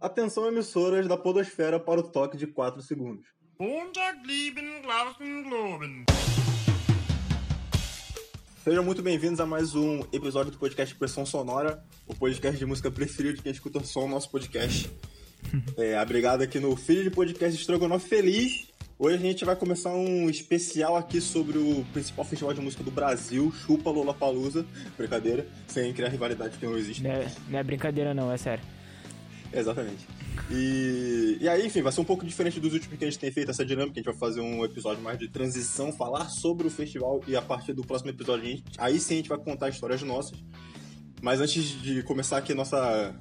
Atenção emissoras da podosfera para o toque de 4 segundos. Sejam muito bem-vindos a mais um episódio do podcast Pressão Sonora, o podcast de música preferido de quem escuta só o nosso podcast. É, abrigado aqui no Filho de Podcast Estrogonofe Feliz. Hoje a gente vai começar um especial aqui sobre o principal festival de música do Brasil, Chupa Lollapalooza. Brincadeira, sem criar rivalidade que não existe. Não é, não é brincadeira não, é sério. Exatamente. E, e aí, enfim, vai ser um pouco diferente dos últimos que a gente tem feito essa dinâmica. A gente vai fazer um episódio mais de transição, falar sobre o festival e a partir do próximo episódio, a gente, aí sim a gente vai contar histórias nossas. Mas antes de começar aqui a nossa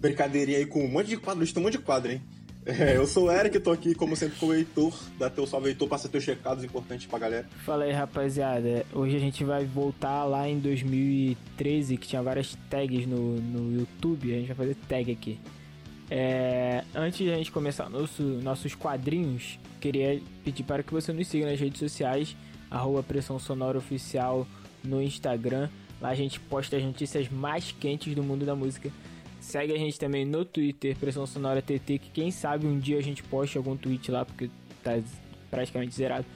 brincadeirinha aí com um monte de quadros, tem um monte de quadro, hein? É, eu sou o Eric, tô aqui como sempre com o Heitor. Dá teu salve, Heitor, passa teus recados importantes pra galera. Fala aí, rapaziada. Hoje a gente vai voltar lá em 2013, que tinha várias tags no, no YouTube. A gente vai fazer tag aqui. É, antes de a gente começar nosso, nossos quadrinhos, queria pedir para que você nos siga nas redes sociais, arroba Pressão Sonora Oficial no Instagram. Lá a gente posta as notícias mais quentes do mundo da música. Segue a gente também no Twitter, Pressão Sonora TT, que quem sabe um dia a gente poste algum tweet lá, porque tá praticamente zerado.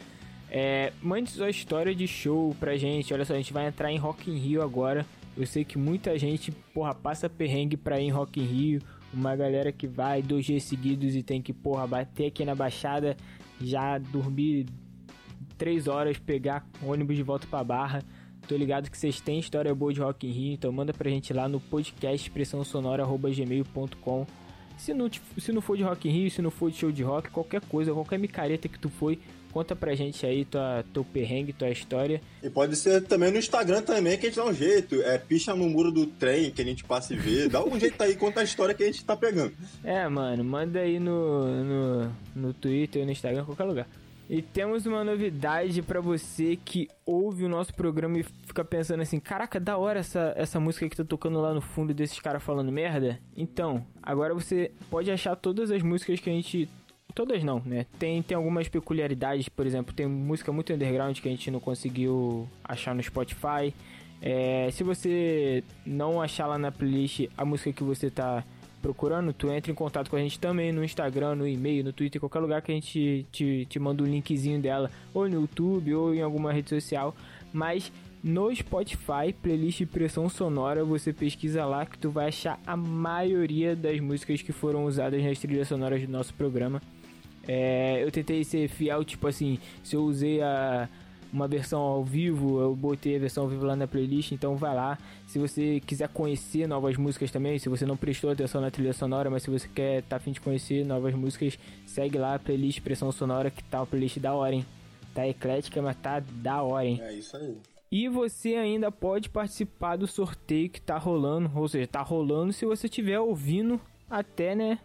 É, mande sua história de show pra gente. Olha só, a gente vai entrar em Rock in Rio agora. Eu sei que muita gente, porra, passa perrengue pra ir em Rock in Rio. Uma galera que vai dois dias seguidos e tem que, porra, bater aqui na Baixada, já dormir três horas, pegar ônibus de volta pra Barra. Tô ligado que vocês têm história boa de Rock in Rio, então manda pra gente lá no podcast expressãosonora.gmail.com se não, se não for de Rock in Rio, se não for de show de rock, qualquer coisa, qualquer micareta que tu foi, conta pra gente aí tua, teu perrengue, tua história. E pode ser também no Instagram também que a gente dá um jeito. É, picha no muro do trem que a gente passa e vê. Dá algum jeito aí, conta a história que a gente tá pegando. É, mano, manda aí no, no, no Twitter, no Instagram, qualquer lugar. E temos uma novidade para você que ouve o nosso programa e fica pensando assim: caraca, da hora essa, essa música que tá tocando lá no fundo desses caras falando merda. Então, agora você pode achar todas as músicas que a gente. Todas não, né? Tem, tem algumas peculiaridades, por exemplo, tem música muito underground que a gente não conseguiu achar no Spotify. É, se você não achar lá na playlist a música que você tá procurando, tu entra em contato com a gente também no Instagram, no e-mail, no Twitter, qualquer lugar que a gente te, te manda o um linkzinho dela, ou no YouTube, ou em alguma rede social. Mas no Spotify, playlist Pressão Sonora, você pesquisa lá que tu vai achar a maioria das músicas que foram usadas nas trilhas sonoras do nosso programa. É, eu tentei ser fiel, tipo assim, se eu usei a uma versão ao vivo, eu botei a versão ao vivo lá na playlist, então vai lá. Se você quiser conhecer novas músicas também, se você não prestou atenção na trilha sonora, mas se você quer tá afim de conhecer novas músicas, segue lá a playlist Pressão Sonora, que tá uma playlist da hora, hein? Tá eclética, mas tá da hora, hein? É isso aí. E você ainda pode participar do sorteio que tá rolando, ou seja, tá rolando se você estiver ouvindo até, né,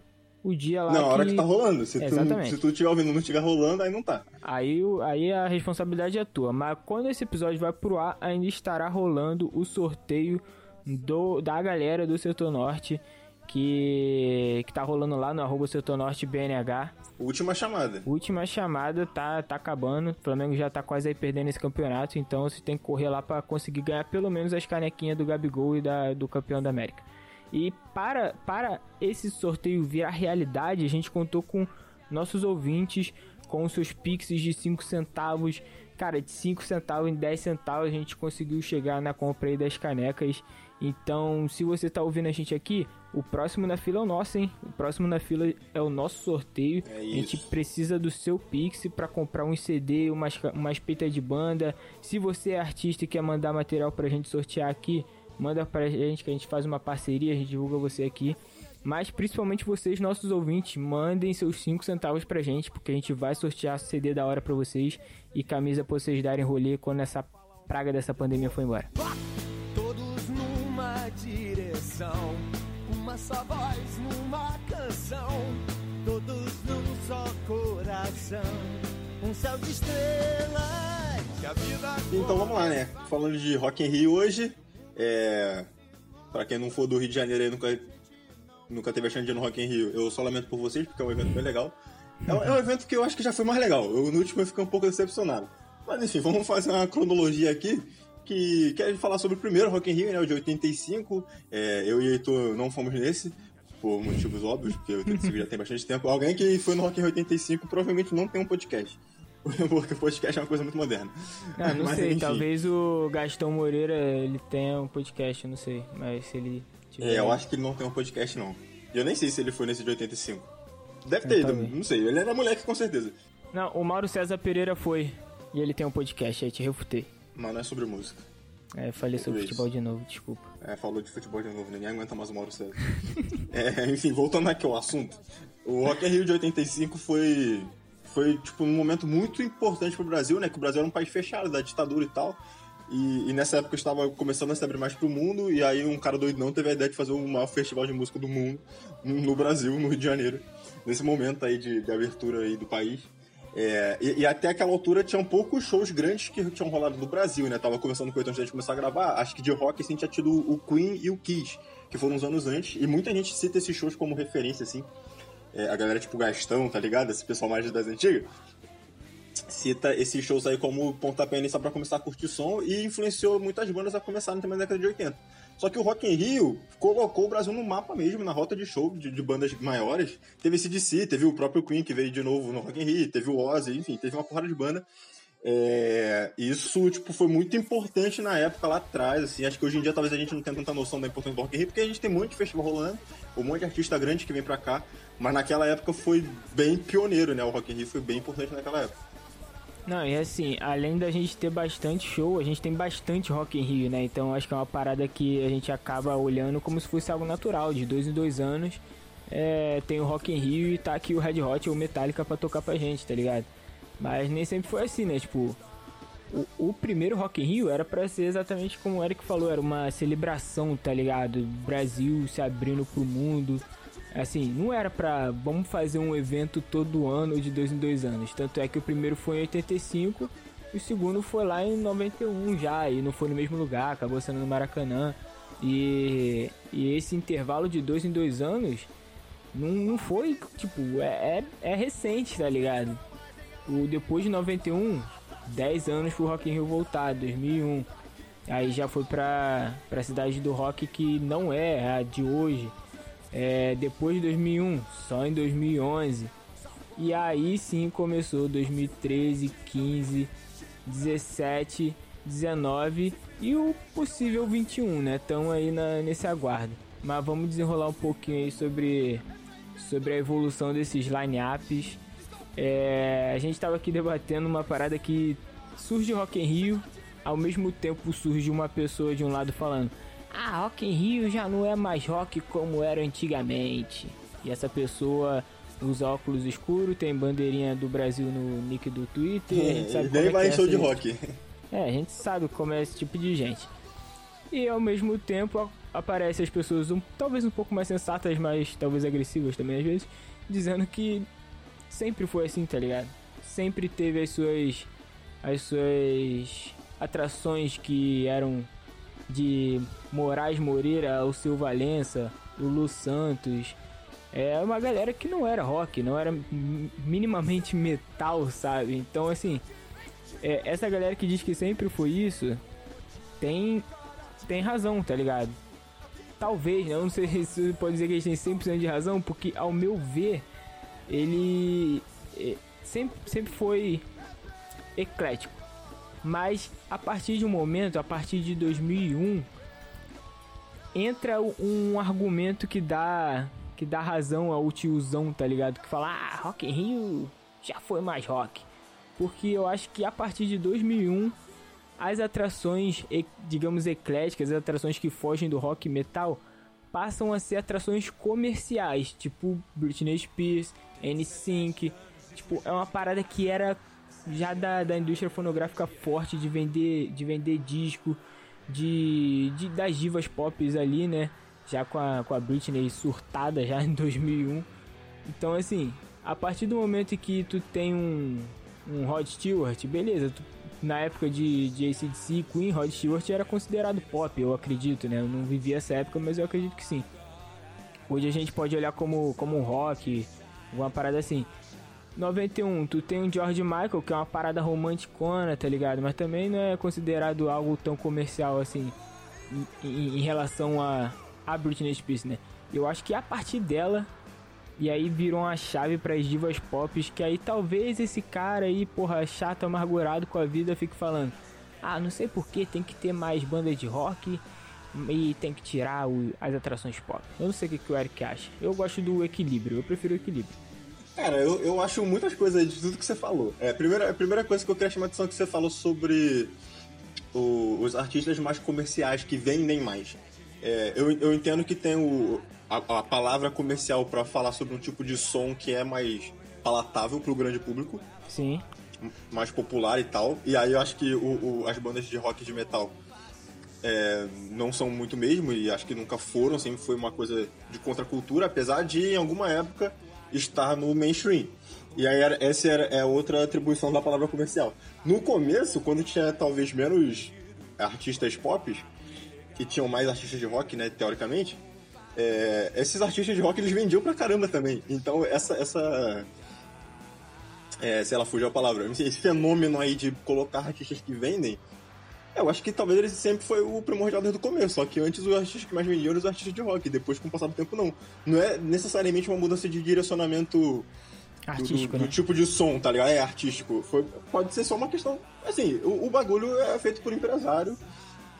o dia lá. Não, que... a hora que tá rolando. Se, Exatamente. tu, se tu tiver ouvindo não estiver rolando, aí não tá. Aí, aí a responsabilidade é tua. Mas quando esse episódio vai pro ar, ainda estará rolando o sorteio do, da galera do Setor Norte. Que, que tá rolando lá no arroba Setor Norte BNH. Última chamada. Última chamada, tá, tá acabando. O Flamengo já tá quase aí perdendo esse campeonato. Então você tem que correr lá para conseguir ganhar pelo menos as canequinhas do Gabigol e da, do campeão da América. E para, para esse sorteio virar realidade, a gente contou com nossos ouvintes com seus pixies de 5 centavos. Cara, de 5 centavos em 10 centavos a gente conseguiu chegar na compra aí das canecas. Então, se você tá ouvindo a gente aqui, o próximo na fila é o nosso, hein? O próximo na fila é o nosso sorteio. É a gente precisa do seu Pix para comprar um CD, umas, umas peitas de banda. Se você é artista e quer mandar material pra gente sortear aqui, manda pra gente que a gente faz uma parceria, a gente divulga você aqui. Mas principalmente vocês, nossos ouvintes, mandem seus 5 centavos pra gente, porque a gente vai sortear CD da hora pra vocês e camisa pra vocês darem rolê quando essa praga dessa pandemia for embora. Todos numa direção, uma só voz numa canção, todos num só coração, um céu de estrelas. Então vamos lá, né? Falando de Rock in Rio hoje, é... Pra quem não for do Rio de Janeiro e nunca, nunca teve a chance de ir no Rock in Rio, eu só lamento por vocês, porque é um evento bem legal. É um, é um evento que eu acho que já foi mais legal. Eu, no último eu fiquei um pouco decepcionado. Mas enfim, vamos fazer uma cronologia aqui que quer falar sobre o primeiro Rock in Rio, né, o de 85. É, eu e Heitor não fomos nesse, por motivos óbvios, porque o 85 já tem bastante tempo. Alguém que foi no Rock in Rio 85 provavelmente não tem um podcast. Porque o podcast é uma coisa muito moderna. Ah, não Mas, sei, enfim. talvez o Gastão Moreira ele tenha um podcast, não sei. Mas se ele tiver. É, eu acho que ele não tem um podcast, não. E eu nem sei se ele foi nesse de 85. Deve ter ido, não sei. Ele era moleque com certeza. Não, o Mauro César Pereira foi. E ele tem um podcast, aí te refutei. Mas não é sobre música. É, falei sobre futebol de novo, desculpa. É, falou de futebol de novo, ninguém aguenta mais o Mauro César. É, enfim, voltando aqui ao assunto. O Rock Rio de 85 foi, foi tipo, um momento muito importante pro Brasil, né? Que o Brasil era um país fechado, da ditadura e tal. E, e nessa época estava começando a se abrir mais pro mundo, e aí um cara doidão teve a ideia de fazer o maior festival de música do mundo no Brasil, no Rio de Janeiro. Nesse momento aí de, de abertura aí do país. É, e, e até aquela altura tinham poucos shows grandes que tinham rolado no Brasil, né? Tava começando com antes de começar a gravar. Acho que de rock assim tinha tido o Queen e o Kiss, que foram uns anos antes. E muita gente cita esses shows como referência, assim. É, a galera tipo Gastão, tá ligado? Esse pessoal mais das antigas. Cita esses shows aí como pontapé inicial pra começar a curtir som e influenciou muitas bandas a começarem também na década de 80. Só que o Rock in Rio colocou o Brasil no mapa mesmo, na rota de show de, de bandas maiores. Teve CDC, teve o próprio Queen que veio de novo no Rock in Rio, teve o Ozzy, enfim, teve uma porrada de banda. É, isso, tipo, foi muito importante na época lá atrás, assim, acho que hoje em dia talvez a gente não tenha tanta noção da importância do Rock in Rio, porque a gente tem um monte de festival rolando, um monte de artista grande que vem pra cá, mas naquela época foi bem pioneiro, né, o Rock in Rio foi bem importante naquela época. Não, e assim, além da gente ter bastante show, a gente tem bastante Rock in Rio, né? Então acho que é uma parada que a gente acaba olhando como se fosse algo natural, de dois em dois anos. É, tem o Rock in Rio e tá aqui o Red Hot ou Metallica pra tocar pra gente, tá ligado? Mas nem sempre foi assim, né? Tipo, o, o primeiro Rock in Rio era pra ser exatamente como o Eric falou, era uma celebração, tá ligado? Brasil se abrindo pro mundo. Assim, não era pra vamos fazer um evento todo ano de dois em dois anos. Tanto é que o primeiro foi em 85 e o segundo foi lá em 91 já, e não foi no mesmo lugar, acabou sendo no Maracanã. E, e esse intervalo de dois em dois anos não, não foi, tipo, é, é, é recente, tá ligado? O, depois de 91, 10 anos pro Rock in Rio voltar, 2001. Aí já foi pra, pra cidade do rock que não é a de hoje. É, depois de 2001, só em 2011. E aí sim começou 2013, 15, 17, 19 e o possível 21, né? Estão aí na, nesse aguardo. Mas vamos desenrolar um pouquinho aí sobre, sobre a evolução desses line-ups. É, a gente estava aqui debatendo uma parada que surge Rock in Rio, ao mesmo tempo surge uma pessoa de um lado falando ah, Rock in Rio já não é mais rock como era antigamente. E essa pessoa usa óculos escuros, tem bandeirinha do Brasil no nick do Twitter. a gente sabe e nem é vai que em é show de rock. É, a gente sabe como é esse tipo de gente. E ao mesmo tempo aparecem as pessoas um, talvez um pouco mais sensatas, mas talvez agressivas também às vezes, dizendo que sempre foi assim, tá ligado? Sempre teve as suas as suas atrações que eram de Moraes Moreira ao Seu Valença, o Lu Santos. É uma galera que não era rock, não era mi- minimamente metal, sabe? Então assim, é, essa galera que diz que sempre foi isso tem tem razão, tá ligado? Talvez, né? Eu não sei se pode dizer que eles têm 100% de razão, porque ao meu ver, ele é, sempre, sempre foi eclético. Mas a partir de um momento, a partir de 2001, entra um argumento que dá que dá razão ao tiozão, tá ligado? Que fala, ah, Rock in Rio já foi mais rock. Porque eu acho que a partir de 2001 as atrações, digamos, ecléticas, as atrações que fogem do rock metal, passam a ser atrações comerciais, tipo Britney Spears, NSYNC. Tipo, é uma parada que era já da, da indústria fonográfica forte de vender, de vender disco, de, de das divas pop ali, né? Já com a, com a Britney surtada já em 2001. Então, assim, a partir do momento que tu tem um, um Rod Stewart, beleza, tu- na época de, de ACDC, Queen, Rod Stewart era considerado pop, eu acredito, né? Eu não vivi essa época, mas eu acredito que sim. Hoje a gente pode olhar como, como um rock, alguma parada assim. 91, tu tem um George Michael, que é uma parada romanticona, tá ligado? Mas também não é considerado algo tão comercial assim em, em- em relação a, a Britney Spears, né? Eu acho que a partir dela e aí virou uma chave para as divas pop, que aí talvez esse cara aí, porra, chato, amargurado com a vida, fique falando: "Ah, não sei por que tem que ter mais bandas de rock e tem que tirar o, as atrações pop". Eu não sei o que, que o Eric acha. Eu gosto do equilíbrio, eu prefiro o equilíbrio. Cara, eu, eu acho muitas coisas de tudo que você falou. É, a primeira, a primeira coisa que eu queria chamar a atenção é que você falou sobre o, os artistas mais comerciais que vendem mais. É, eu, eu entendo que tem o, a, a palavra comercial para falar sobre um tipo de som que é mais palatável pro grande público. Sim. Mais popular e tal. E aí eu acho que o, o, as bandas de rock e de metal é, não são muito mesmo, e acho que nunca foram, sempre foi uma coisa de contracultura, apesar de em alguma época estar no mainstream. E aí era, essa era, é outra atribuição da palavra comercial. No começo, quando tinha talvez menos artistas pop, que tinham mais artistas de rock, né, teoricamente, é, esses artistas de rock eles vendiam pra caramba também. Então essa. essa é, se ela fugiu a palavra, esse fenômeno aí de colocar artistas que vendem, eu acho que talvez ele sempre foi o primordial desde o começo, só que antes os artistas que mais vendiam eram os artistas de rock, depois com o passar do tempo não. Não é necessariamente uma mudança de direcionamento artístico, do, do, né? do tipo de som, tá ligado? É artístico. Foi, pode ser só uma questão. Assim, o, o bagulho é feito por empresário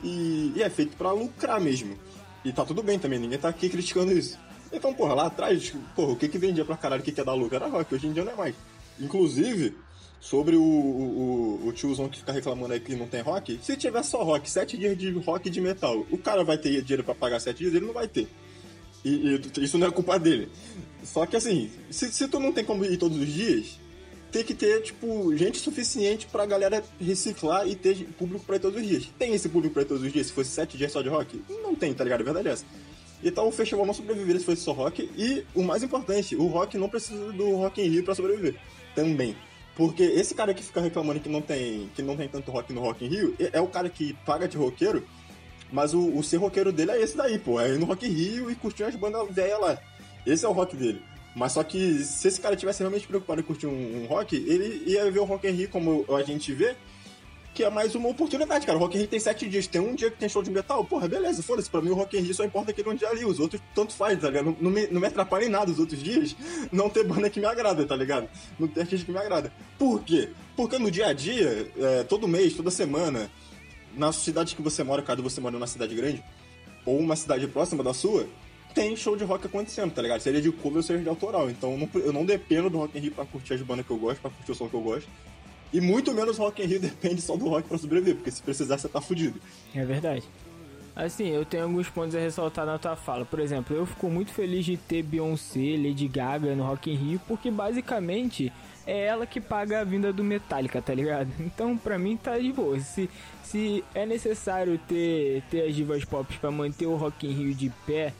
e, e é feito para lucrar mesmo. E tá tudo bem também, ninguém tá aqui criticando isso. Então, porra, lá atrás, porra, o que que vendia pra caralho, o que que é dar lucro? Era rock, hoje em dia não é mais. Inclusive, sobre o, o, o tiozão que fica reclamando aí que não tem rock, se tiver só rock, sete dias de rock de metal, o cara vai ter dinheiro para pagar sete dias? Ele não vai ter. E, e, isso não é culpa dele. Só que assim, se, se tu não tem como ir todos os dias, tem que ter, tipo, gente suficiente pra galera reciclar e ter público pra todos os dias. Tem esse público pra todos os dias se fosse sete dias só de rock? Não tem, tá ligado? A verdade é essa. Então o festival não sobreviveria se fosse só rock. E o mais importante, o rock não precisa do Rock in Rio pra sobreviver. Também. Porque esse cara que fica reclamando que não tem, que não tem tanto rock no Rock in Rio, é o cara que paga de roqueiro, mas o, o ser roqueiro dele é esse daí, pô. É ir no Rock in Rio e curtir as bandas velhas lá. Esse é o rock dele. Mas só que se esse cara tivesse realmente preocupado em curtir um, um, rock, ele ia ver o Rock in Rio como a gente vê, que é mais uma oportunidade, cara. O Rock in Rio tem sete dias, tem um dia que tem show de metal, porra, beleza, foda-se. Pra mim o Rock in Rio só importa aquele um dia ali, os outros tanto faz, tá ligado? Não, não, me, não me atrapalha em nada os outros dias não ter banda que me agrada, tá ligado? Não ter artista que me agrada. Por quê? Porque no dia a dia, é, todo mês, toda semana, na cidade que você mora, caso você mora numa cidade grande, ou uma cidade próxima da sua, tem show de rock acontecendo, tá ligado? Seja de cover ou seja de autoral. Então não, eu não dependo do Rock in Rio pra curtir as bandas que eu gosto, pra curtir o som que eu gosto. E muito menos Rock in Rio depende só do rock pra sobreviver, porque se precisar você tá fudido. É verdade. Assim, eu tenho alguns pontos a ressaltar na tua fala. Por exemplo, eu fico muito feliz de ter Beyoncé, Lady Gaga no Rock in Rio, porque basicamente é ela que paga a vinda do Metallica, tá ligado? Então, pra mim, tá de boa. Se, se é necessário ter, ter as divas pop pra manter o Rock in Rio de pé,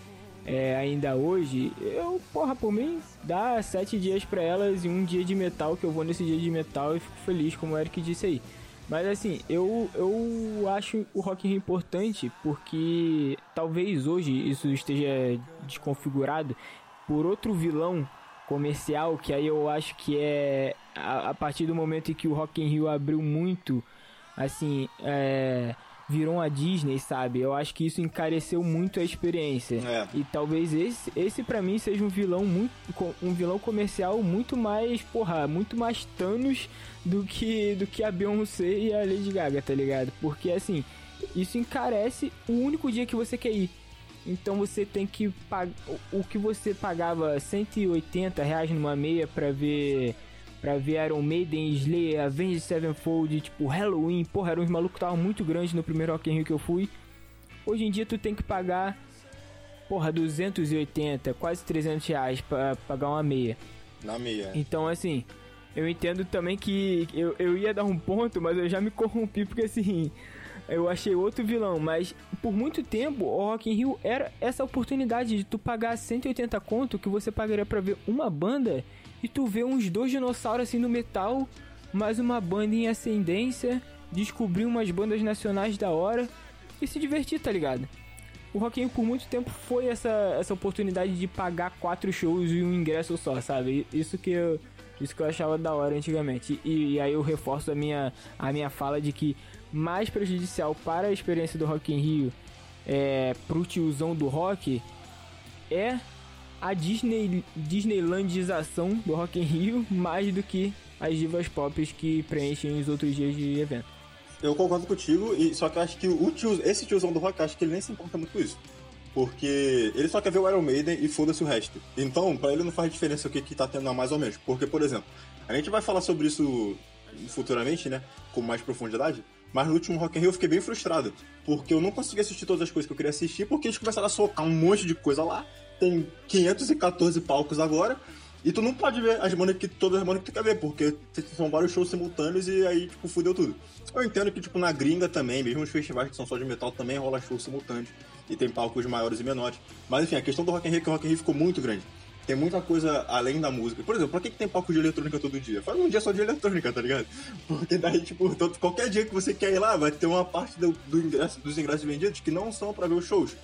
é, ainda hoje, eu, porra, por mim, dá sete dias para elas e um dia de metal, que eu vou nesse dia de metal e fico feliz, como o Eric disse aí. Mas assim, eu, eu acho o Rock in Rio importante porque talvez hoje isso esteja desconfigurado por outro vilão comercial, que aí eu acho que é a, a partir do momento em que o Rock in Rio abriu muito, assim, é virou a Disney, sabe? Eu acho que isso encareceu muito a experiência. É. E talvez esse, esse para mim seja um vilão muito um vilão comercial muito mais, porra, muito mais Thanos do que do que a Beyoncé e a Lady Gaga, tá ligado? Porque assim, isso encarece o único dia que você quer ir. Então você tem que pagar o que você pagava 180 reais numa meia para ver pra ver Iron Maiden, Slayer, Avenged Sevenfold, tipo Halloween, porra, eram uns malucos que estavam muito grandes no primeiro Rock in Rio que eu fui. Hoje em dia tu tem que pagar, porra, 280, quase 300 reais pra pagar uma meia. Na meia. Então, assim, eu entendo também que eu, eu ia dar um ponto, mas eu já me corrompi, porque assim, eu achei outro vilão, mas por muito tempo o Rock in Rio era essa oportunidade de tu pagar 180 conto que você pagaria para ver uma banda e tu vê uns dois dinossauros assim no metal, mais uma banda em ascendência, descobrir umas bandas nacionais da hora e se divertir, tá ligado? O Rock in Rio por muito tempo foi essa, essa oportunidade de pagar quatro shows e um ingresso só, sabe? Isso que eu, isso que eu achava da hora antigamente. E, e aí eu reforço a minha, a minha fala de que mais prejudicial para a experiência do Rock in Rio é, pro tiozão do rock é a Disney, Disneylandização do Rock in Rio mais do que as divas pop que preenchem os outros dias de evento. Eu concordo contigo, e só que eu acho que o tio, esse tiozão do rock, acho que ele nem se importa muito com isso. Porque ele só quer ver o Iron Maiden e foda-se o resto. Então, pra ele não faz diferença o que, que tá tendo mais ou menos. Porque, por exemplo, a gente vai falar sobre isso futuramente, né? Com mais profundidade. Mas no último Rock in Rio eu fiquei bem frustrado. Porque eu não consegui assistir todas as coisas que eu queria assistir, porque eles começaram a socar um monte de coisa lá. Tem 514 palcos agora. E tu não pode ver as bandas que todas as bandas que tu quer ver, porque são vários shows simultâneos e aí, tipo, fudeu tudo. Eu entendo que, tipo, na gringa também, mesmo os festivais que são só de metal, também rola shows simultâneos. E tem palcos maiores e menores. Mas enfim, a questão do Rock in Rio é que o Rock in Rio ficou muito grande. Tem muita coisa além da música. Por exemplo, pra que, que tem palco de eletrônica todo dia? Faz um dia só de eletrônica, tá ligado? Porque daí, tipo, todo, qualquer dia que você quer ir lá, vai ter uma parte do, do ingresso, dos ingressos vendidos que não são pra ver os shows.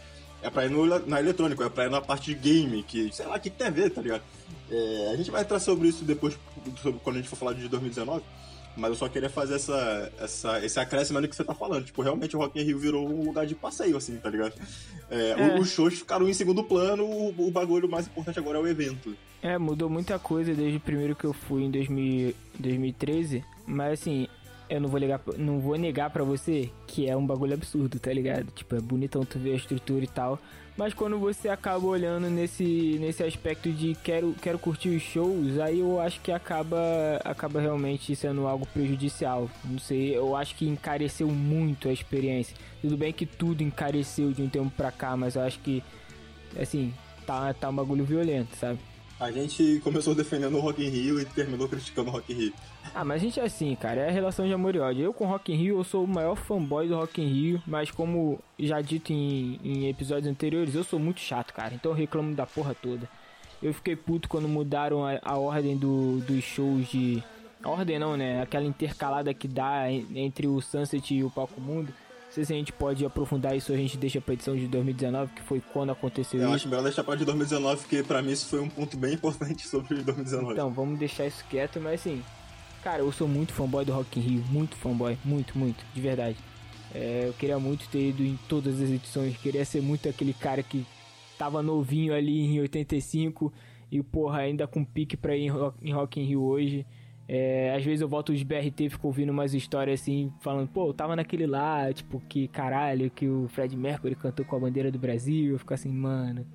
É pra ir no, na eletrônica, é pra ir na parte de game, que sei lá, o que, que tem a ver, tá ligado? É, a gente vai entrar sobre isso depois, sobre, quando a gente for falar de 2019. Mas eu só queria fazer essa, essa, esse acréscimo no que você tá falando. Tipo, realmente o Rock in Rio virou um lugar de passeio, assim, tá ligado? É, é. Os shows ficaram em segundo plano, o, o, bagulho mais importante agora é o evento. É, mudou muita coisa desde o primeiro que eu fui em 2000, 2013. Mas assim, eu não vou, ligar, não vou negar pra você que é um bagulho absurdo, tá ligado? Tipo, é bonitão tu ver a estrutura e tal. Mas quando você acaba olhando nesse, nesse aspecto de quero, quero curtir os shows, aí eu acho que acaba, acaba realmente sendo algo prejudicial. Não sei, eu acho que encareceu muito a experiência. Tudo bem que tudo encareceu de um tempo pra cá, mas eu acho que, assim, tá, tá um bagulho violento, sabe? A gente começou defendendo o Rock in Rio e terminou criticando o Rock in Rio. Ah, mas a gente é assim, cara, é a relação de amor e ódio. Eu com Rock in Rio, eu sou o maior fanboy do Rock in Rio, mas como já dito em, em episódios anteriores, eu sou muito chato, cara. Então eu reclamo da porra toda. Eu fiquei puto quando mudaram a, a ordem do, dos shows de... A ordem não, né? Aquela intercalada que dá entre o Sunset e o Palco Mundo. Não sei se a gente pode aprofundar isso, a gente deixa pra edição de 2019, que foi quando aconteceu eu isso. Eu acho melhor deixar pra de 2019, porque pra mim isso foi um ponto bem importante sobre 2019. Então, vamos deixar isso quieto, mas assim, cara, eu sou muito fanboy do Rock in Rio, muito fanboy, muito, muito, de verdade. É, eu queria muito ter ido em todas as edições, queria ser muito aquele cara que tava novinho ali em 85 e, porra, ainda com pique pra ir em Rock in Rio hoje. É, às vezes eu volto os BRT e fico ouvindo umas histórias assim, falando, pô, eu tava naquele lá, tipo, que caralho, que o Fred Mercury cantou com a bandeira do Brasil. Eu fico assim, mano.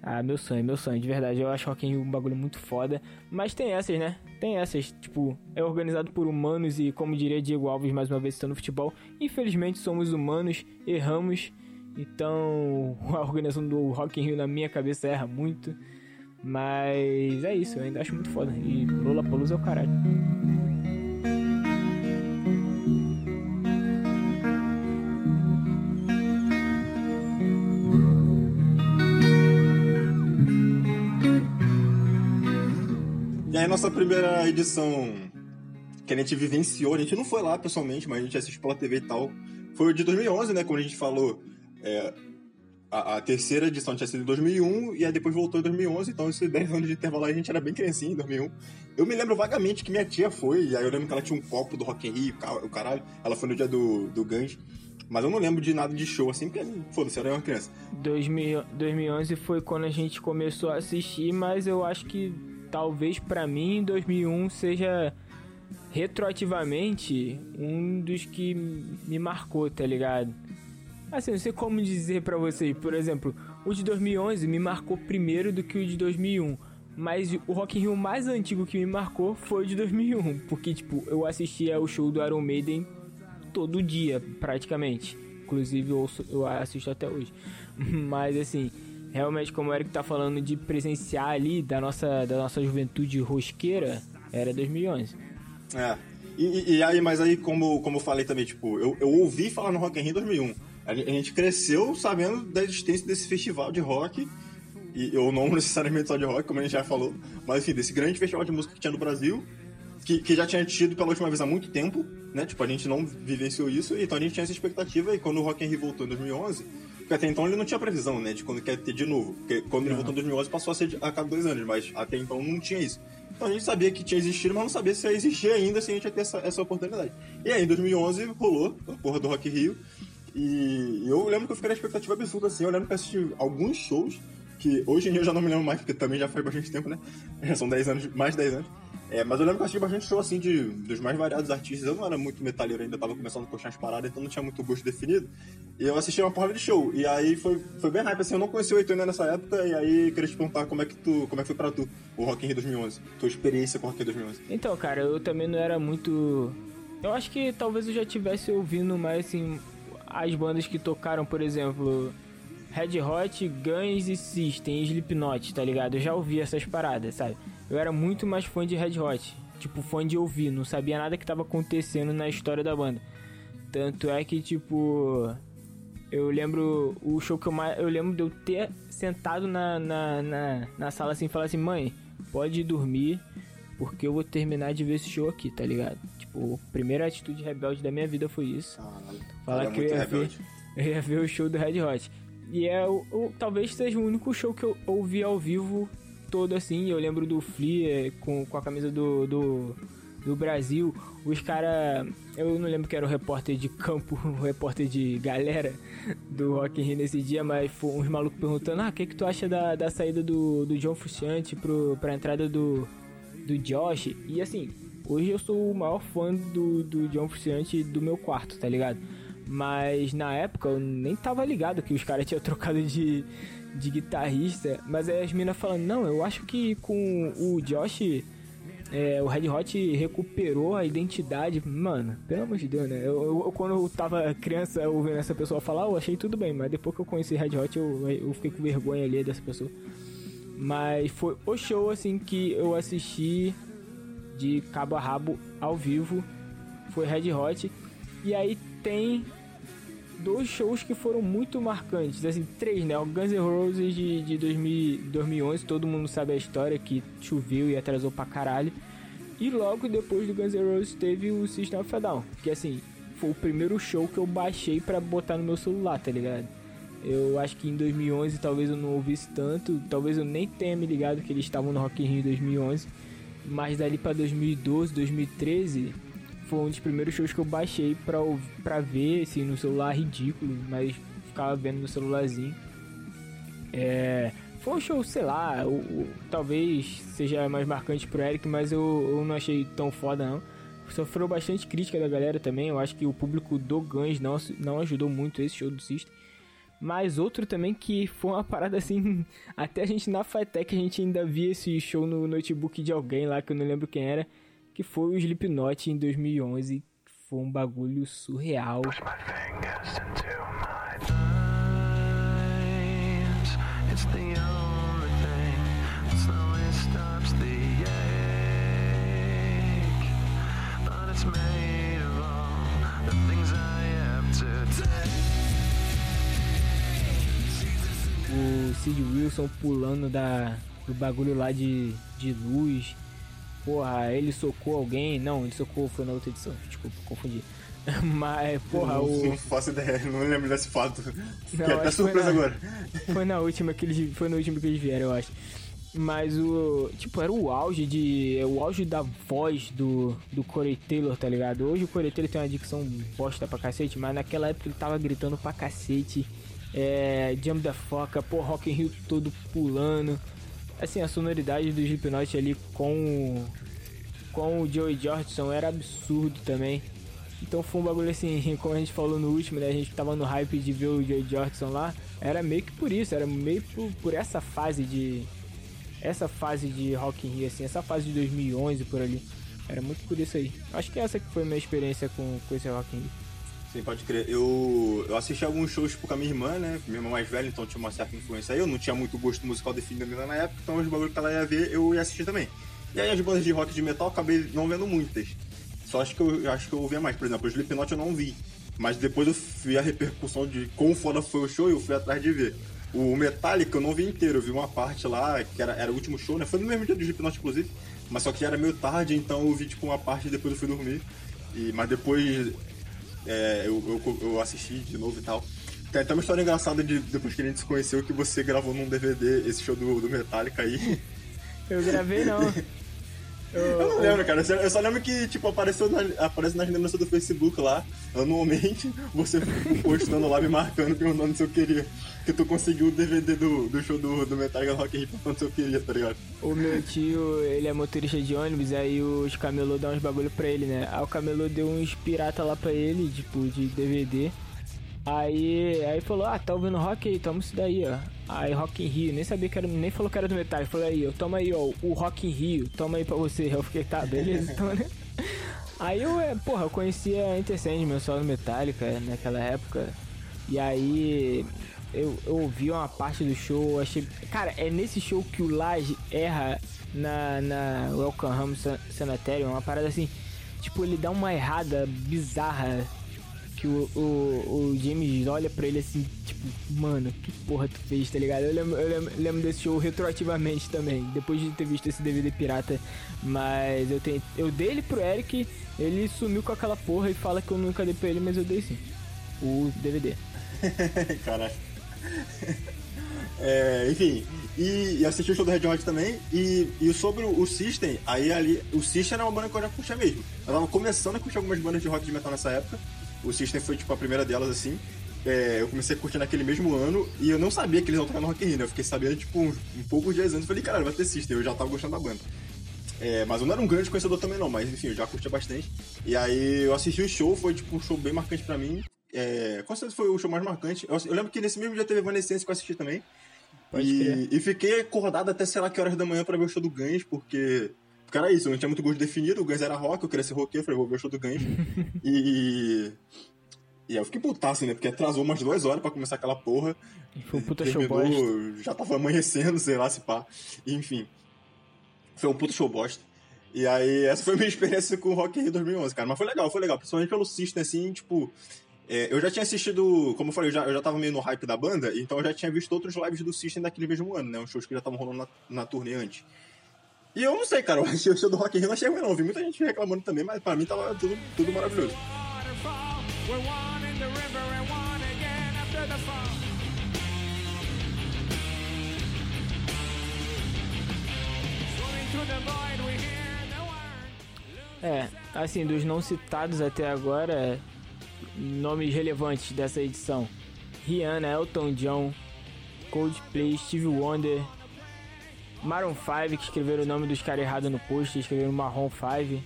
Ah, meu sonho, meu sonho, de verdade. Eu acho Rock in Rio um bagulho muito foda. Mas tem essas, né? Tem essas, tipo, é organizado por humanos e, como diria Diego Alves mais uma vez citando futebol, infelizmente somos humanos, erramos. Então, a organização do Rock in Rio na minha cabeça erra muito. Mas é isso, eu ainda acho muito foda. E Lola Palusa é o caralho. E aí, nossa primeira edição que a gente vivenciou, a gente não foi lá pessoalmente, mas a gente assistiu pela TV e tal, foi o de 2011, né? Quando a gente falou. É, a, terceira edição tinha sido em 2001 e aí depois voltou em 2011, então esses 10 anos de intervalo a gente era bem criancinho em 2001. Eu me lembro vagamente que minha tia foi, e aí eu lembro que ela tinha um copo do Rock in Rio, o caralho, ela foi no dia do, do Guns. Mas eu não lembro de nada de show assim, porque foda-se, eu era uma criança. 2000, 2011 foi quando a gente começou a assistir, mas eu acho que talvez para mim 2001 seja retroativamente um dos que me marcou, tá ligado? Assim, não sei como dizer para vocês. Por exemplo, o de 2011 me marcou primeiro do que o de 2001. Mas o Rock in Rio mais antigo que me marcou foi o de 2001. Porque, tipo, eu assistia o show do Iron Maiden todo dia, praticamente. Inclusive, eu, eu assisto até hoje. Mas, assim, realmente, como o Eric tá falando de presenciar ali da nossa, da nossa juventude rosqueira, era 2011. É. E, e, aí, mas aí, como, como eu falei também, tipo, eu, eu ouvi falar no Rock in Rio 2001. A gente cresceu sabendo da existência desse festival de rock, e, ou não necessariamente só de rock, como a gente já falou, mas enfim, desse grande festival de música que tinha no Brasil, que, que já tinha tido pela última vez há muito tempo, né? Tipo, a gente não vivenciou isso, então a gente tinha essa expectativa, e quando o Rock in Rio voltou em 2011, porque até então ele não tinha previsão, né, de quando quer ter de novo, porque quando ele voltou em 2011 passou a ser a cada dois anos, mas até então não tinha isso. Então a gente sabia que tinha existido, mas não sabia se ia existir ainda, se a gente ia ter essa, essa oportunidade. E aí, em 2011, rolou a porra do Rock in Rio, e eu lembro que eu fiquei na expectativa absurda, assim. Eu lembro que assisti alguns shows que hoje em dia eu já não me lembro mais, porque também já faz bastante tempo, né? São 10 anos, mais de 10 anos. É, mas eu lembro que eu assisti bastante show, assim, de, dos mais variados artistas. Eu não era muito metalheiro ainda, tava começando a postar as paradas, então não tinha muito gosto definido. E eu assisti uma porrada de show. E aí foi, foi bem hype, assim, eu não conheci o Heitor ainda nessa época, e aí queria te perguntar como é que tu, como é que foi pra tu, o Rock in Rio 2011. Tua experiência com o Rock in Rio 2011. Então, cara, eu também não era muito. Eu acho que talvez eu já tivesse ouvindo mais assim as bandas que tocaram, por exemplo, Red Hot, Guns e System, Slipknot, tá ligado? Eu já ouvi essas paradas, sabe? Eu era muito mais fã de Red Hot, tipo fã de ouvir, não sabia nada que tava acontecendo na história da banda. Tanto é que tipo eu lembro o show que eu mais. Eu lembro de eu ter sentado na, na, na, na sala assim e falar assim, mãe, pode dormir, porque eu vou terminar de ver esse show aqui, tá ligado? Tipo, a primeira atitude rebelde da minha vida foi isso. Falar que eu ia, ver, eu ia ver o show do Red Hot. E é o, o, talvez seja o único show que eu ouvi ao vivo todo assim. Eu lembro do Flea com, com a camisa do, do, do Brasil. Os caras. Eu não lembro que era o repórter de campo, o repórter de galera do Rock in Rio nesse dia, mas foi uns malucos perguntando: Ah, o que, que tu acha da, da saída do, do John Frusciante pro, pra entrada do, do Josh? E assim, hoje eu sou o maior fã do, do John Frusciante do meu quarto, tá ligado? Mas na época eu nem tava ligado que os caras tinham trocado de, de guitarrista. Mas aí as minas falando, não, eu acho que com o Josh, é, o Red Hot recuperou a identidade. Mano, pelo amor de Deus, né? Eu, eu quando eu tava criança ouvindo essa pessoa falar, eu achei tudo bem. Mas depois que eu conheci Red Hot, eu, eu fiquei com vergonha ali dessa pessoa. Mas foi o show, assim, que eu assisti de cabo a rabo ao vivo. Foi Red Hot. E aí tem dois shows que foram muito marcantes, assim, três, né? O Guns N' Roses de, de 2000, 2011, todo mundo sabe a história, que choveu e atrasou pra caralho. E logo depois do Guns N' Roses teve o System of a Down, que assim, foi o primeiro show que eu baixei para botar no meu celular, tá ligado? Eu acho que em 2011 talvez eu não ouvisse tanto, talvez eu nem tenha me ligado que eles estavam no Rock in Rio em 2011, mas dali para 2012, 2013 foi um dos primeiros shows que eu baixei pra, pra ver, assim, no celular ridículo, mas ficava vendo no celularzinho. É, foi um show, sei lá, o, o, talvez seja mais marcante pro Eric, mas eu, eu não achei tão foda não. Sofreu bastante crítica da galera também, eu acho que o público do Guns não, não ajudou muito esse show do System. Mas outro também que foi uma parada assim, até a gente na Fitec a gente ainda via esse show no notebook de alguém lá que eu não lembro quem era que foi o Slipknot em 2011. Foi um bagulho surreal. O Sid Wilson pulando da, do bagulho lá de, de luz porra, ele socou alguém. Não, ele socou, foi na outra edição, desculpa, confundi. Mas, porra, não, o. Não faço ideia, não lembro desse fato. Não, até na, agora. Foi na última que eles. Foi na última que eles vieram, eu acho. Mas o. Tipo, era o auge de. O auge da voz do, do Corey Taylor, tá ligado? Hoje o Corey Taylor tem uma dicção bosta pra cacete, mas naquela época ele tava gritando pra cacete. É. Jump da Foca, pô, Rock in Rio todo pulando assim, a sonoridade do Slipknot ali com com o Joey Jordison era absurdo também. Então foi um bagulho assim, como a gente falou no último, né? A gente tava no hype de ver o Joey Jordison lá. Era meio que por isso, era meio por, por essa fase de. Essa fase de Rock in Rio, assim, essa fase de 2011 por ali. Era muito por isso aí. Acho que essa que foi a minha experiência com, com esse Rock in Rio. Sim, pode crer. Eu, eu assisti alguns shows tipo, com a minha irmã, né? Minha irmã mais velha, então tinha uma certa influência aí. Eu não tinha muito gosto musical definido ainda na época, então os bagulhos que ela ia ver, eu ia assistir também. E aí as bandas de rock de metal acabei não vendo muitas. Só acho que eu acho que eu ouvia mais. Por exemplo, o Slipknot eu não vi. Mas depois eu vi a repercussão de quão foda foi o show e eu fui atrás de ver. O Metallica eu não vi inteiro, eu vi uma parte lá, que era, era o último show, né? Foi no mesmo dia do Slipknot, inclusive. Mas só que era meio tarde, então eu vi tipo uma parte e depois eu fui dormir. E, mas depois é, eu, eu, eu, assisti de novo e tal. Tem até uma história engraçada de depois que a gente se conheceu que você gravou num DVD esse show do, do Metallica aí. Eu gravei não. Eu não lembro, cara. Eu só lembro que, tipo, apareceu na, aparece nas lembranças do Facebook lá, anualmente, você postando lá, me marcando, perguntando se eu queria. Que tu conseguiu o DVD do, do show do, do Metallica Rock perguntando se eu queria, tá ligado? O meu tio, ele é motorista de ônibus, aí os camelô dão uns bagulho pra ele, né? Aí o camelô deu uns pirata lá pra ele, tipo, de DVD. Aí, aí falou, ah, tá ouvindo rock aí, toma isso daí, ó. Aí Rock in Rio, nem sabia que era, nem falou que era do Metallica. Falou aí, ó, toma aí, ó, o Rock in Rio, toma aí pra você. Eu fiquei, tá, beleza, então, né? Aí eu, é, porra, eu conhecia Intercend, meu solo Metallica, naquela época. E aí eu, eu ouvi uma parte do show, achei. Cara, é nesse show que o Laje erra na, na Welcome Home Sanitarium, uma parada assim. Tipo, ele dá uma errada bizarra que o, o, o James olha pra ele assim, tipo, mano, que porra tu fez, tá ligado? Eu lembro, eu lembro, lembro desse show retroativamente também, depois de ter visto esse DVD pirata. Mas eu tenho. Eu dei ele pro Eric, ele sumiu com aquela porra e fala que eu nunca dei pra ele, mas eu dei sim. O DVD. É, enfim, e, e, assisti o show do Red Hot também. E, e sobre o System, aí ali. O System era uma banda que eu já curtia mesmo. Eu tava começando a curtir algumas bandas de rock de metal nessa época. O System foi, tipo, a primeira delas, assim. É, eu comecei a curtir naquele mesmo ano e eu não sabia que eles iam tocar no Rock in Rio, né? Eu fiquei sabendo, tipo, um, um poucos dias antes. Falei, caralho, vai ter System. Eu já tava gostando da banda. É, mas eu não era um grande conhecedor também, não. Mas, enfim, eu já curtia bastante. E aí eu assisti o show, foi, tipo, um show bem marcante pra mim. É, certeza foi o show mais marcante. Eu, eu lembro que nesse mesmo dia teve Evanescence que eu assisti também. E, e, fiquei acordado até sei lá que horas da manhã pra ver o show do Guns, porque porque era isso, eu não tinha muito gosto definido, o Guns era rock, eu queria ser roqueiro, falei, vou ver o show do Guns. e. E aí eu fiquei putaço, né? Porque atrasou umas duas horas pra começar aquela porra. Foi um puta show bosta. Já tava amanhecendo, sei lá, se pá. Enfim. Foi um puta show bosta. E aí, essa foi a minha experiência com o Rock in Rio 2011, cara. Mas foi legal, foi legal. Principalmente pelo System, assim, tipo... É, eu já tinha assistido, como eu falei, eu já, eu já tava meio no hype da banda, então eu já tinha visto outros lives do System daquele mesmo ano, né? Uns shows que já estavam rolando na, na turnê antes. E eu não sei, cara, o show do Rock in Rio não achei ruim não. Vi muita gente reclamando também, mas pra mim tava tudo, tudo maravilhoso. É, assim, dos não citados até agora, nomes relevantes dessa edição: Rihanna, Elton John, Coldplay, Steve Wonder, Maroon 5, que escreveram o nome dos caras errado no post, escreveram Marron 5.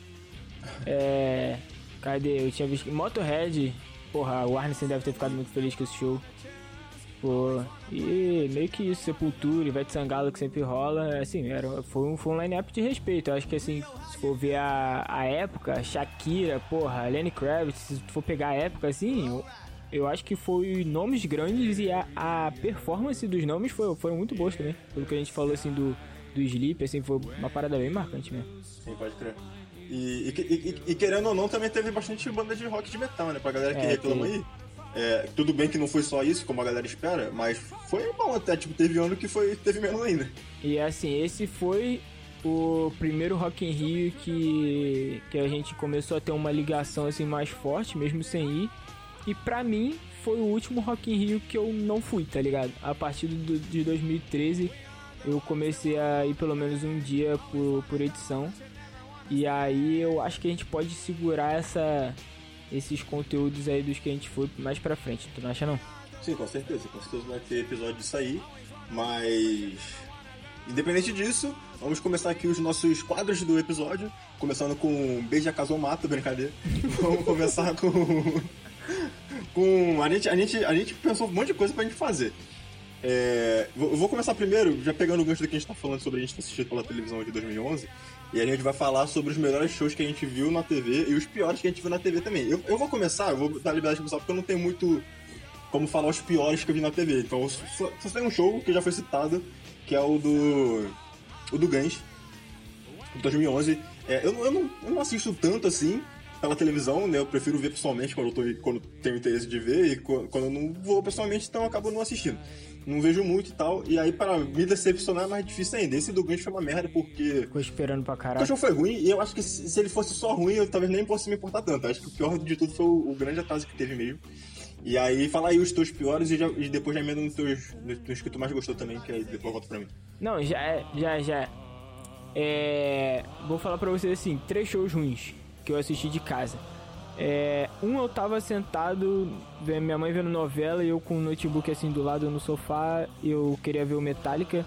É. Cadê? Eu tinha visto. Motorhead. Porra, o Arneson deve ter ficado muito feliz com esse show. Pô, e meio que isso, Sepultura, Ivete Sangalo que sempre rola, assim, era, foi um, foi um line-up de respeito. Eu acho que assim, se for ver a, a época, Shakira, porra, Lenny Kravitz, se for pegar a época assim, eu, acho que foi nomes grandes e a, a performance dos nomes foi, foram muito boas também. Pelo que a gente falou assim do, do Sleep, assim, foi uma parada bem marcante mesmo. Sim, pode crer. E, e, e, e, querendo ou não, também teve bastante banda de rock de metal, né? Pra galera que é, reclama aí. É, tudo bem que não foi só isso, como a galera espera, mas foi bom até, tipo, teve ano que foi, teve menos ainda. E assim, esse foi o primeiro Rock in Rio que, que a gente começou a ter uma ligação assim mais forte, mesmo sem ir. E pra mim, foi o último Rock in Rio que eu não fui, tá ligado? A partir do, de 2013, eu comecei a ir pelo menos um dia por, por edição. E aí eu acho que a gente pode segurar essa esses conteúdos aí dos que a gente foi mais pra frente, tu não acha não? Sim, com certeza, com certeza vai ter episódio disso aí, mas independente disso, vamos começar aqui os nossos quadros do episódio, começando com Beija Casou Mata, brincadeira. vamos começar com com a gente, a gente a gente pensou um monte de coisa pra gente fazer. É, eu vou começar primeiro, já pegando o gancho do que a gente tá falando sobre a gente ter assistido pela televisão de 2011. E a gente vai falar sobre os melhores shows que a gente viu na TV e os piores que a gente viu na TV também. Eu, eu vou começar, eu vou dar liberdade começar porque eu não tenho muito como falar os piores que eu vi na TV. Então, só, só tem um show que já foi citado, que é o do. O do Gans, de 2011. É, eu, eu, não, eu não assisto tanto assim pela televisão, né? Eu prefiro ver pessoalmente quando, eu tô, quando tenho interesse de ver e quando, eu não vou pessoalmente, então eu acabo não assistindo não vejo muito e tal. E aí, para me decepcionar é mais difícil ainda. Esse do Gancho foi uma merda porque. Ficou esperando pra caralho. O show foi ruim e eu acho que se, se ele fosse só ruim, eu talvez nem fosse me importar tanto. acho que o pior de tudo foi o, o, grande atraso que teve mesmo. E aí, fala aí os teus piores e, já, e depois já emenda nos teus, nos que tu mais gostou também, que aí depois volta pra mim. Não, já é, já, já. É, vou falar pra vocês assim, três shows ruins que eu assisti de casa. É, um eu tava sentado, minha mãe vendo novela e eu com o notebook assim do lado no sofá, eu queria ver o Metallica.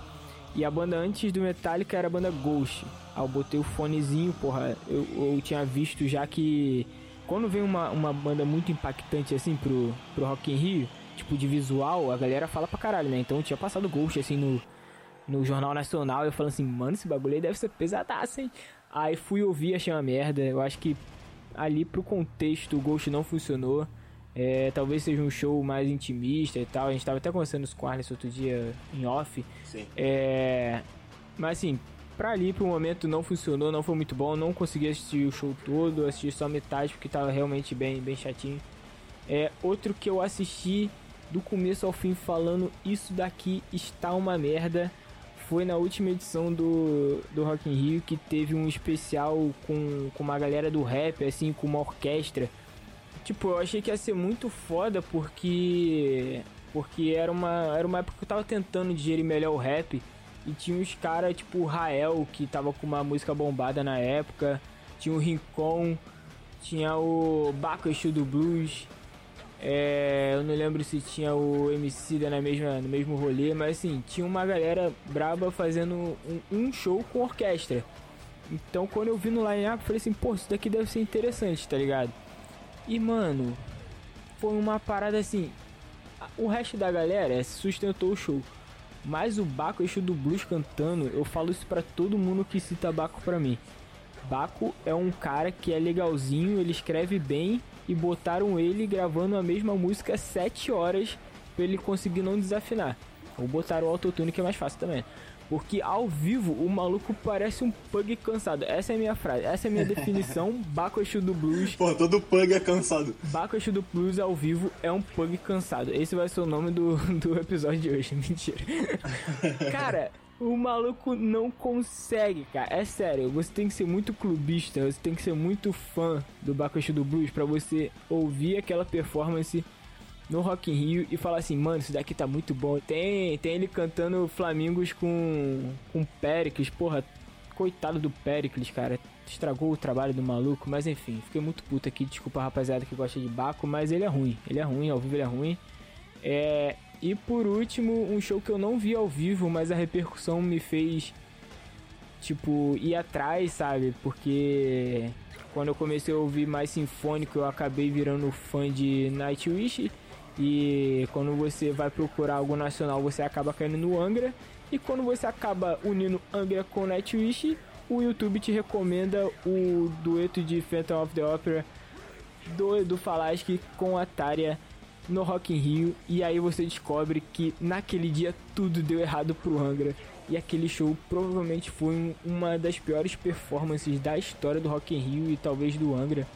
E a banda antes do Metallica era a banda Ghost. Aí eu botei o fonezinho, porra, eu, eu tinha visto já que quando vem uma, uma banda muito impactante assim pro, pro Rock in Rio, tipo de visual, a galera fala pra caralho, né? Então eu tinha passado Ghost assim no, no Jornal Nacional, eu falando assim, mano, esse bagulho aí deve ser pesadaço, hein? Aí fui ouvir, achei uma merda. Eu acho que ali pro contexto o Ghost não funcionou. É, talvez seja um show mais intimista e tal. A gente tava até conversando com o Arnes outro dia em off. Sim. É, mas assim, pra ali, pro momento, não funcionou, não foi muito bom. Não consegui assistir o show todo, assisti só metade porque tava realmente bem, bem chatinho. É, outro que eu assisti do começo ao fim falando isso daqui está uma merda foi na última edição do, do Rock in Rio que teve um especial com, com uma galera do rap, assim, com uma orquestra. Tipo, eu achei que ia ser muito foda porque. Porque era uma, era uma época que eu tava tentando digerir melhor o rap. E tinha uns caras tipo o Rael, que tava com uma música bombada na época. Tinha o Rincon. Tinha o Exu do Blues. É, eu não lembro se tinha o MC da na mesma, no mesmo rolê, mas assim, tinha uma galera braba fazendo um, um show com orquestra. Então quando eu vi no line-up, falei assim, pô, isso daqui deve ser interessante, tá ligado? E mano, foi uma parada assim. O resto da galera sustentou o show. Mas o Baco, eixo do blues cantando, eu falo isso para todo mundo que cita Baco pra mim. Baco é um cara que é legalzinho, ele escreve bem e botaram ele gravando a mesma música 7 horas para ele conseguir não desafinar. Ou botaram o autotune que é mais fácil também. Porque ao vivo o maluco parece um pug cansado. Essa é a minha frase, essa é a minha definição. Baco do blues. Pô, todo pug é cansado. Baco do blues ao vivo é um pug cansado. Esse vai ser o nome do, do episódio de hoje. Mentira. Cara, o maluco não consegue, cara. É sério, você tem que ser muito clubista, você tem que ser muito fã do Bacuxi do Blues para você ouvir aquela performance no Rock in Rio e falar assim, mano, isso daqui tá muito bom. Tem, tem ele cantando Flamingos com com Pericles, porra, coitado do Pericles, cara. Estragou o trabalho do maluco, mas enfim, fiquei muito puto aqui. Desculpa, rapaziada que gosta de Baco, mas ele é ruim. Ele é ruim, ao vivo ele é ruim. É, e por último, um show que eu não vi ao vivo, mas a repercussão me fez, tipo, ir atrás, sabe? Porque quando eu comecei a ouvir mais sinfônico, eu acabei virando fã de Nightwish. E quando você vai procurar algo nacional, você acaba caindo no Angra. E quando você acaba unindo Angra com Nightwish, o YouTube te recomenda o dueto de Phantom of the Opera do, do Falaschi com a Tária no Rock in Rio e aí você descobre que naquele dia tudo deu errado pro Angra. E aquele show provavelmente foi uma das piores performances da história do Rock in Rio e talvez do Angra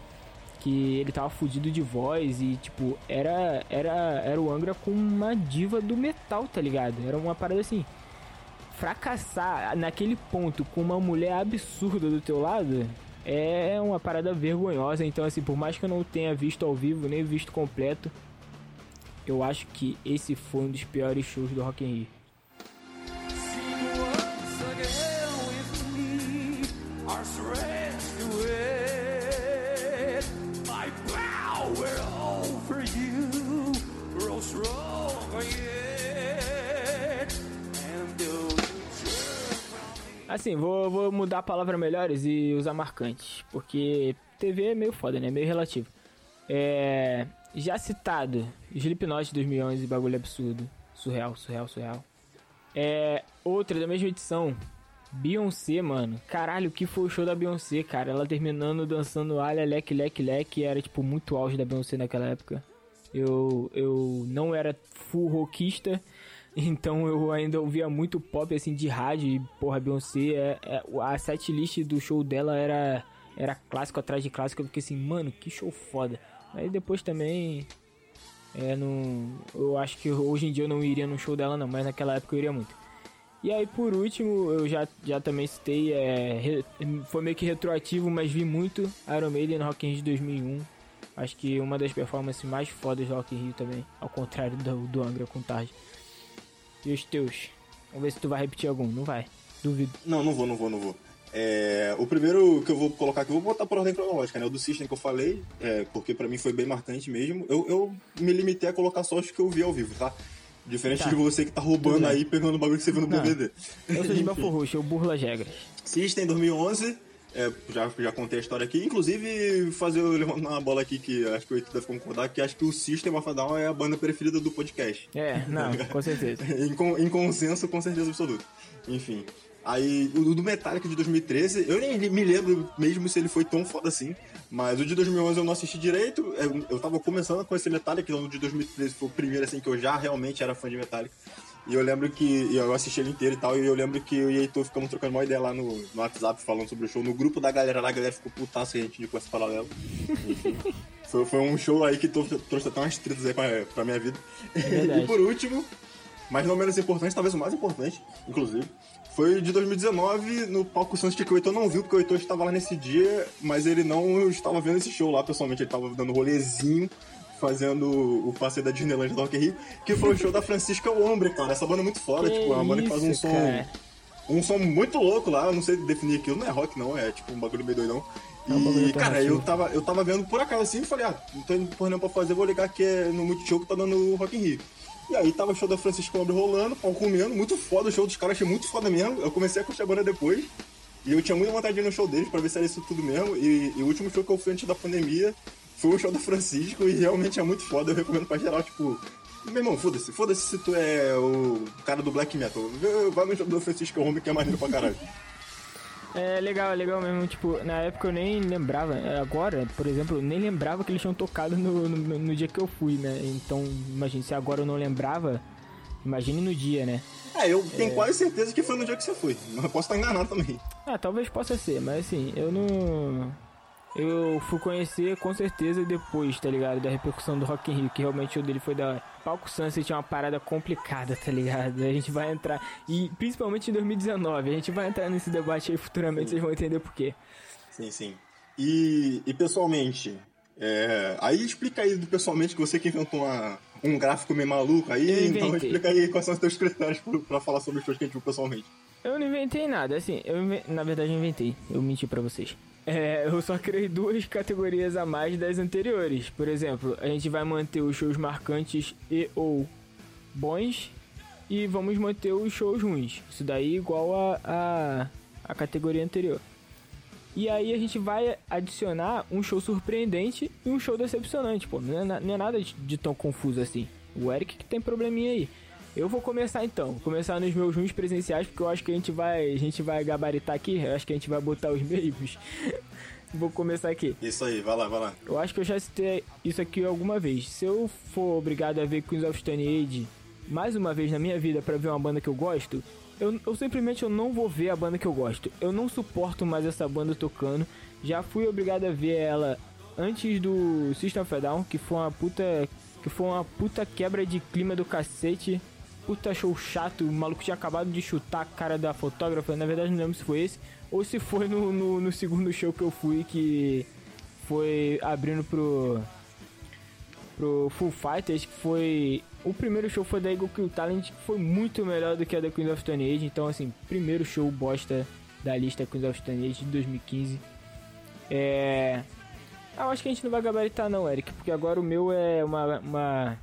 que ele tava fudido de voz e tipo era era era o Angra com uma diva do metal tá ligado? Era uma parada assim fracassar naquele ponto com uma mulher absurda do teu lado é uma parada vergonhosa. Então assim por mais que eu não tenha visto ao vivo nem visto completo eu acho que esse foi um dos piores shows do Rock in Rio. Assim, vou, vou mudar a palavra melhores e usar marcantes, porque TV é meio foda, né? Meio relativo. É, já citado, Slipknot 2011, bagulho absurdo. Surreal, surreal, surreal. É, outra da mesma edição, Beyoncé, mano. Caralho, que foi o show da Beyoncé, cara? Ela terminando dançando alha, leque, leque, leque. Era, tipo, muito auge da Beyoncé naquela época. Eu, eu não era full rockista, então eu ainda ouvia muito pop, assim, de rádio. E, porra, Beyoncé, é, é, a setlist do show dela era, era clássico atrás de clássico. Eu fiquei assim, mano, que show foda. Aí depois também. É, não, eu acho que hoje em dia eu não iria no show dela, não, mas naquela época eu iria muito. E aí, por último, eu já, já também citei, é, foi meio que retroativo, mas vi muito Iron Maiden no Rock in Rio de 2001. Acho que uma das performances mais fodas do Rock in Rio também, ao contrário do, do Angra com Tarde. E os teus? Vamos ver se tu vai repetir algum, não vai? Duvido. Não, não vou, não vou, não vou. É, o primeiro que eu vou colocar aqui, eu vou botar por ordem cronológica, né? O do System que eu falei, é, porque pra mim foi bem marcante mesmo. Eu, eu me limitei a colocar só os que eu vi ao vivo, tá? Diferente Tá. de você que tá roubando aí, pegando o bagulho que você viu no. DVD. Eu sou de Belfor Roxo, eu burlo as regras. System 2011, é, já, já contei a história aqui. Inclusive, fazer eu levantar uma bola aqui que acho que o Eito deve concordar, que acho que o System of a Down é a banda preferida do podcast. É, não, com certeza. em, em consenso, com certeza absoluta. Enfim. Aí, o do Metallica de 2013, eu nem me lembro mesmo se ele foi tão foda assim, mas o de 2011 eu não assisti direito, eu, eu tava começando a conhecer Metallica, então o de 2013 foi o primeiro assim que eu já realmente era fã de Metallica. E eu lembro que eu assisti ele inteiro e tal, e eu lembro que eu e Heitor ficamos trocando uma ideia lá no, no WhatsApp falando sobre o show. No grupo da galera lá, a galera ficou putaça e a gente indicou esse paralelo. Enfim. Foi, foi um show aí que trouxe, até umas tretas aí pra, pra minha vida. verdade. e por último, mas não menos importante, talvez o mais importante, inclusive, foi de 2019 no palco Sunset que o Heitor não viu, porque o Heitor estava lá nesse dia, mas ele não estava vendo esse show lá pessoalmente, ele estava dando rolezinho, fazendo o passeio da Disneyland do Rock Rio, que foi o show da Francisca Ombre, cara. Essa banda é muito foda, Que tipo, é uma banda que faz um som. cara. Um som muito louco lá, eu não sei definir aquilo, não é rock não, é tipo um bagulho meio doidão. É um E, cara, eu tava, eu tava vendo por acaso assim e falei, ah, não tem porra nenhuma pra fazer, vou ligar que é no Multishow que tá dando o Rock in Rio. E aí tava o show da Francisco Ombre rolando, pau comendo, muito foda o show dos caras, achei muito foda mesmo. Eu comecei a curtir a banda depois. E eu tinha muita vontade de ir no show deles pra ver se era isso tudo mesmo. E, e o último show que eu fui antes da pandemia foi o show da Francisco e realmente é muito foda. Eu recomendo pra geral, tipo. Meu irmão, foda-se, foda-se se tu é o cara do black metal. Vai no show do Francisco Home que é maneiro pra caralho. É legal, é legal mesmo. Tipo, na época eu nem lembrava. é, Agora, por exemplo, eu nem lembrava que eles tinham tocado no, no, no dia que eu fui, né? Então, imagine, se agora eu não lembrava, imagine no dia, né? É, eu tenho quase certeza que foi no dia que você foi. Mas eu posso estar enganado também. Ah, talvez possa ser, mas assim, eu não. Eu fui conhecer com certeza depois, tá ligado? Da repercussão do Rock in Rio, que realmente o dele foi da hora. Palco Sunset é uma parada complicada, tá ligado? A gente vai entrar. E principalmente em 2019, a gente vai entrar nesse debate aí futuramente, vocês vão entender por quê. Sim, sim. E, e pessoalmente, é, aí explica aí do pessoalmente que você que inventou uma, um gráfico meio maluco aí, então explica aí quais são os teus critérios pra, pra falar sobre os shows que a gente viu pessoalmente. Eu não inventei nada, assim, eu na verdade eu inventei, eu menti pra vocês. É, eu só criei duas categorias a mais das anteriores. Por exemplo, a gente vai manter os shows marcantes e ou bons e vamos manter os shows ruins. Isso daí igual a, a, a categoria anterior. E aí a gente vai adicionar um show surpreendente e um show decepcionante, pô. Não é, não é nada de, de tão confuso assim. O Eric que tem probleminha aí. Eu vou começar então, começar nos meus ruins presenciais, porque eu acho que a gente vai, a gente vai gabaritar aqui, eu acho que a gente vai botar os meios. vou começar aqui. Isso aí, vai lá, vai lá. Eu acho que eu já citei isso aqui alguma vez. Se eu for obrigado a ver Queens of Stone Age mais uma vez na minha vida pra ver uma banda que eu gosto, eu, eu simplesmente eu não vou ver a banda que eu gosto. Eu não suporto mais essa banda tocando. Já fui obrigado a ver ela antes do System of a Down, que foi uma puta que foi uma puta quebra de clima do cacete. Puta show chato, o maluco tinha acabado de chutar a cara da fotógrafa. Na verdade, não lembro se foi esse ou se foi no, no, no segundo show que eu fui que foi abrindo pro pro Full Fighters, que foi o primeiro show foi da Eagle Kill Talent, que foi muito melhor do que a da Queens of Stone Age. Então, assim, primeiro show bosta da lista Queens of Stone Age de 2015. É. Eu acho que a gente não vai gabaritar, não, Eric, porque agora o meu é uma. uma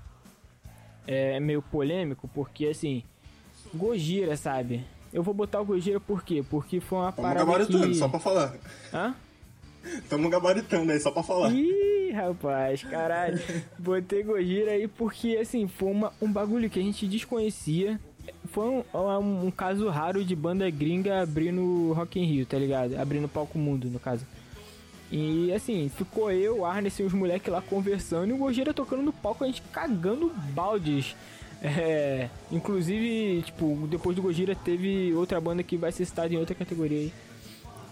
é meio polêmico, porque assim. Gojira, sabe? Eu vou botar o Gojira por quê? Porque foi uma Tamo parada gabaritando, que... só pra falar. Hã? Tamo gabaritando aí, só pra falar. Ih, rapaz, caralho. Botei Gojira aí porque, assim, foi uma, um bagulho que a gente desconhecia. Foi um, um, um caso raro de banda gringa abrindo Rock in Rio, tá ligado? Abrindo palco mundo, no caso. E, assim, ficou eu, Arnes e os moleques lá conversando e o Gojira tocando no palco, a gente cagando baldes. É, inclusive, tipo, depois do Gojira teve outra banda que vai ser citada em outra categoria aí.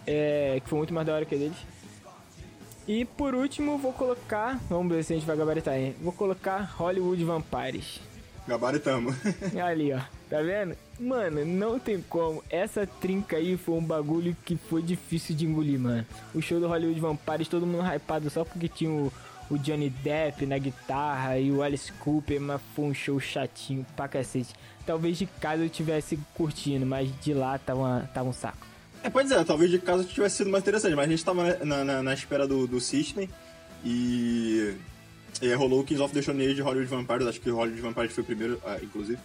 É, que foi muito mais da hora que a deles. E por último, vou colocar. Vamos ver se a gente vai gabaritar aí. Vou colocar Hollywood Vampires. Gabaritamos. Ali, ó. Tá vendo? Mano, não tem como. Essa trinca aí foi um bagulho que foi difícil de engolir, mano. O show do Hollywood Vampires, todo mundo hypado só porque tinha o, o Johnny Depp na guitarra e o Alice Cooper, mas foi um show chatinho pra cacete. Talvez de casa eu tivesse curtindo, mas de lá tava, uma- tava um saco. É, pois é, talvez de casa tivesse sido mais interessante, mas a gente tava na, na, na espera do, do System e, e rolou o Kings of the Stone Age de Hollywood Vampires, acho que Hollywood Vampires foi o primeiro, ah, inclusive.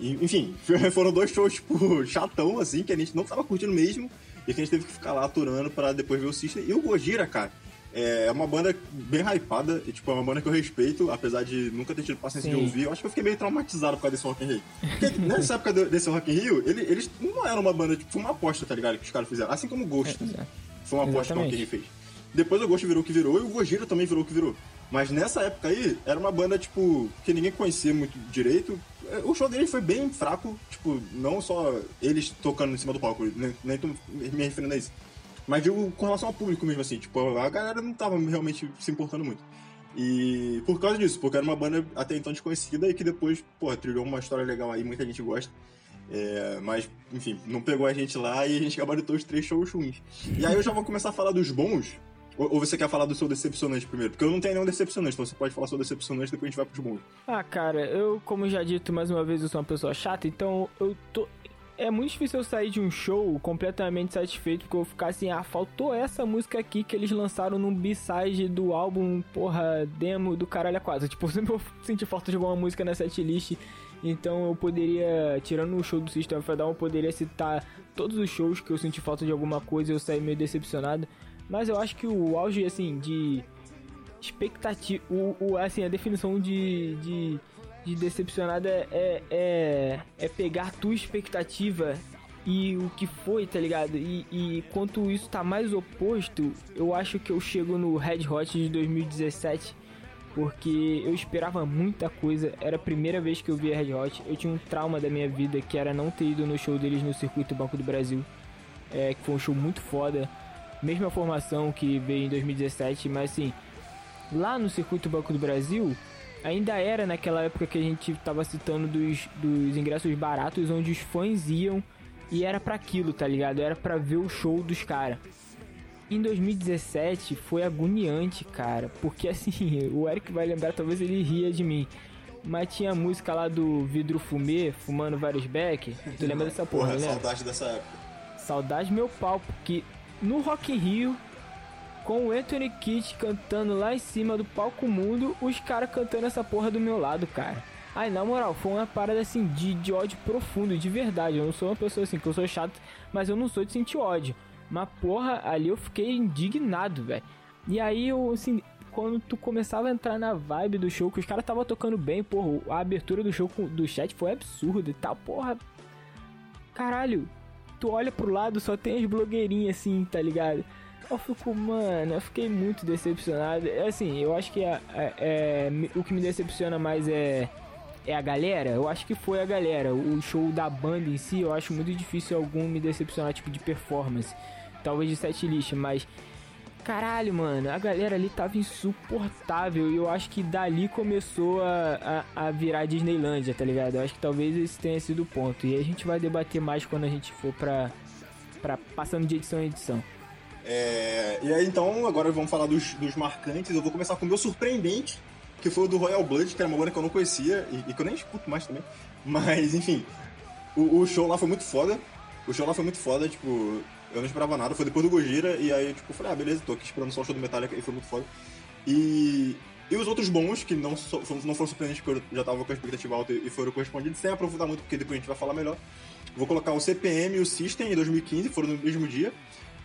E, enfim, foram dois shows, tipo, chatão, assim, que a gente não tava curtindo mesmo e que a gente teve que ficar lá aturando pra depois ver o System. E o Gojira, cara, é uma banda bem hypada, e, tipo, é uma banda que eu respeito, apesar de nunca ter tido paciência Sim. de ouvir. Eu acho que eu fiquei meio traumatizado por causa desse Rock in Rio. Porque nessa época desse Rock in Rio, ele- eles não eram uma banda, tipo, foi uma aposta, tá ligado? Que os caras fizeram. Assim como o Ghost. É, Foi uma aposta que o Rock in. Rio fez. Depois o Ghost virou o que virou e o Gojira também virou o que virou. Mas nessa época aí, era uma banda, tipo, que ninguém conhecia muito direito. O show deles foi bem fraco, tipo, não só eles tocando em cima do palco, nem, nem tô me referindo a isso. Mas digo, com relação ao público mesmo, assim, tipo, a galera não tava realmente se importando muito. E por causa disso, porque era uma banda até então desconhecida e que depois, pô, trilhou uma história legal aí, muita gente gosta. É, mas, enfim, não pegou a gente lá e a gente gabaritou os três shows ruins. E aí eu já vou começar a falar dos bons. Ou, ou você quer falar do seu decepcionante primeiro? Porque eu não tenho nenhum decepcionante, então você pode falar seu decepcionante depois a gente vai pros bons. Ah, cara, eu, como já dito mais uma vez, eu sou uma pessoa chata, então eu tô. É muito difícil eu sair de um show completamente satisfeito, porque eu ficar assim, ah, faltou essa música aqui que eles lançaram num B-side do álbum, porra, demo do caralho quase. Tipo, eu sempre vou sentir falta de alguma música na setlist, então eu poderia, tirando o show do System of a Down, eu poderia citar todos os shows que eu senti falta de alguma coisa e eu saí meio decepcionado. Mas eu acho que o auge, assim, de expectativa. O, o- assim, a definição de, de, de decepcionado é, é, é, é pegar tua expectativa e o que foi, tá ligado? E, e quanto isso tá mais oposto, eu acho que eu chego no Red Hot de 2017. Porque eu esperava muita coisa, era a primeira vez que eu via Red Hot. Eu tinha um trauma da minha vida que era não ter ido no show deles no Circuito Banco do Brasil. É, que foi um show muito foda. Mesma formação que veio em 2017, mas assim, lá no Circuito Banco do Brasil, ainda era naquela época que a gente tava citando dos, dos ingressos baratos, onde os fãs iam e era pra aquilo, tá ligado? Era pra ver o show dos caras. Em 2017 foi agoniante, cara, porque assim, o Eric vai lembrar, talvez ele ria de mim. Mas tinha a música lá do Vidro Fumê, fumando vários beck. Tu lembra dessa porra, Porra, né? saudade dessa época. Saudade meu pau, porque no Rock in Rio, com o Anthony Kitt cantando lá em cima do palco mundo, os caras cantando essa porra do meu lado, cara. Ai, na moral, foi uma parada assim de, de ódio profundo, de verdade. Eu não sou uma pessoa assim, que eu sou chato, mas eu não sou de sentir ódio. Mas porra, ali eu fiquei indignado, velho. E aí eu, assim, quando tu começava a entrar na vibe do show, que os caras tava tocando bem, porra, a abertura do show do chat foi absurda e tal, porra. Caralho, tu olha pro lado, só tem as blogueirinhas assim, tá ligado? Eu fico, mano, eu fiquei muito decepcionado. É assim, eu acho que a- a- é, me- o que me decepciona mais é, é a galera. Eu acho que foi a galera. O show da banda em si, eu acho muito difícil algum me decepcionar, tipo, de performance. Talvez de setlist, mas. Caralho, mano, a galera ali tava insuportável e eu acho que dali começou a, a, a virar Disneylândia, tá ligado? Eu acho que talvez esse tenha sido o ponto. E a gente vai debater mais quando a gente for pra, pra passando de edição em edição. É, e aí então, agora vamos falar dos, dos marcantes. Eu vou começar com o meu surpreendente, que foi o do Royal Blood, que era uma banda que eu não conhecia e, e que eu nem escuto mais também. Mas, enfim, o, o show lá foi muito foda. O show lá foi muito foda, tipo, eu não esperava nada. Foi depois do Gojira, e aí, tipo, falei, ah, beleza, tô aqui esperando só o show do Metallica, e foi muito foda. E, e os outros bons, que não, não foram surpreendentes, porque eu já tava com a expectativa alta e foram correspondidos, sem aprofundar muito, porque depois a gente vai falar melhor. Vou colocar o CPM e o System em 2015, foram no mesmo dia.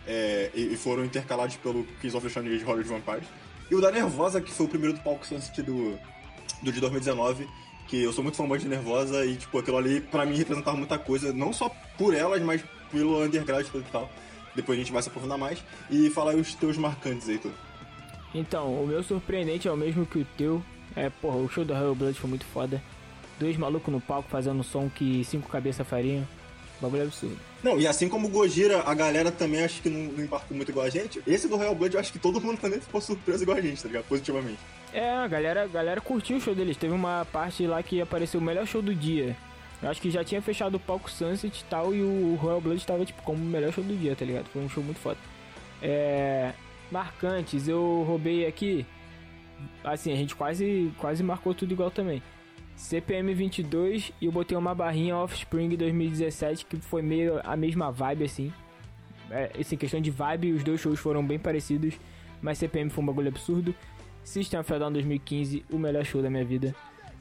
é, e, foram intercalados pelo Kings of the de Hollywood Vampires. E o da Nervosa, que foi o primeiro do palco Sunset do, do de 2019, que eu sou muito fã de Nervosa e, tipo, aquilo ali pra mim representava muita coisa, não só por elas, mas pelo underground e tal. Depois a gente vai se aprofundar mais. E falar aí os teus marcantes aí, tu. Então, o meu surpreendente é o mesmo que o teu. É, porra, o show do Royal Blood foi muito foda. Dois malucos no palco fazendo um som que cinco cabeças fariam. Bagulho absurdo. Não, e assim como o Gojira, a galera também acho que não, não impactou muito igual a gente. Esse do Royal Blood eu acho que todo mundo também ficou surpreso igual a gente, tá ligado? Positivamente. É, a galera, a galera curtiu o show deles. Teve uma parte lá que apareceu o melhor show do dia. Eu acho que já tinha fechado o palco Sunset e tal, e o Royal Blood tava, tipo, como o melhor show do dia, tá ligado? Foi um show muito foda. É... Marcantes, eu roubei aqui... Assim, a gente quase, quase marcou tudo igual também. CPM 22 e eu botei uma barrinha Offspring 2017 que foi meio a mesma vibe assim. é, assim, questão de vibe, os dois shows foram bem parecidos, mas CPM foi um bagulho absurdo. System of a Down 2015, o melhor show da minha vida.